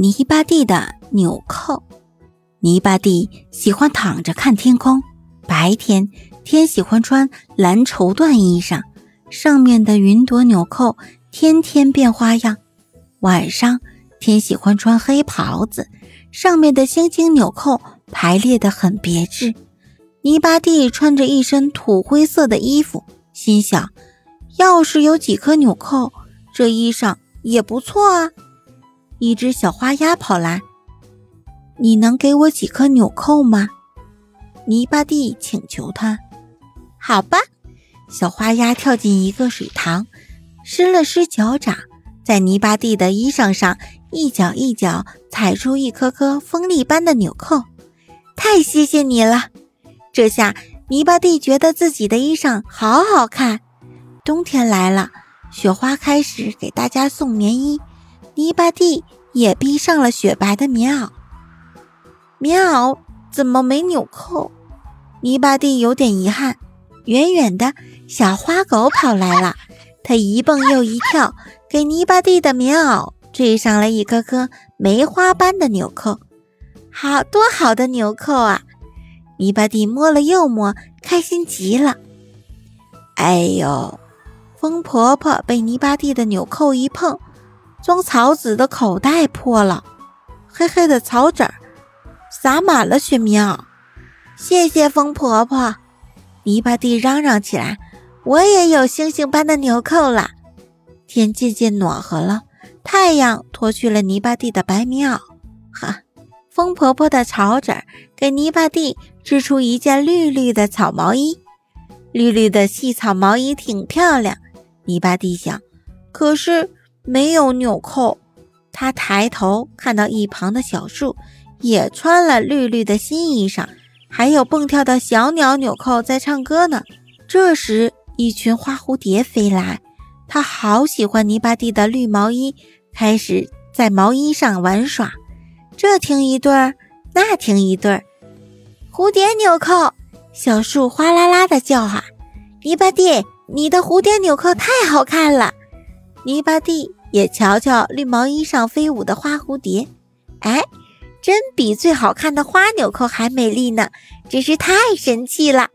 泥巴地的纽扣。泥巴地喜欢躺着看天空。白天，天喜欢穿蓝绸缎衣裳，上面的云朵纽扣天天变花样。晚上，天喜欢穿黑袍子，上面的星星纽扣排列得很别致。泥巴地穿着一身土灰色的衣服，心想：要是有几颗纽扣，这衣裳也不错啊。一只小花鸭跑来：“你能给我几颗纽扣吗？”泥巴蒂请求他：“好吧。”小花鸭跳进一个水塘，湿了湿脚掌，在泥巴蒂的衣裳上一脚一脚踩出一颗颗锋利般的纽扣。太谢谢你了！这下泥巴蒂觉得自己的衣裳好好看。冬天来了，雪花开始给大家送棉衣。泥巴地也披上了雪白的棉袄，棉袄怎么没纽扣？泥巴地有点遗憾。远远的小花狗跑来了，它一蹦又一跳，给泥巴地的棉袄缀上了一颗颗梅花般的纽扣。好多好的纽扣啊！泥巴地摸了又摸，开心极了。哎呦，风婆婆被泥巴地的纽扣一碰。装草籽的口袋破了，黑黑的草籽儿洒满了雪棉袄。谢谢风婆婆，泥巴地嚷嚷起来：“我也有星星般的纽扣了。”天渐渐暖和了，太阳脱去了泥巴地的白棉袄。哈，风婆婆的草籽儿给泥巴地织出一件绿绿的草毛衣。绿绿的细草毛衣挺漂亮，泥巴地想。可是。没有纽扣，他抬头看到一旁的小树也穿了绿绿的新衣裳，还有蹦跳的小鸟纽扣在唱歌呢。这时，一群花蝴蝶飞来，他好喜欢泥巴地的绿毛衣，开始在毛衣上玩耍，这听一对儿，那听一对儿。蝴蝶纽扣，小树哗啦啦的叫喊：“泥巴地，你的蝴蝶纽扣太好看了！”泥巴地。也瞧瞧绿毛衣上飞舞的花蝴蝶，哎，真比最好看的花纽扣还美丽呢，真是太神气了。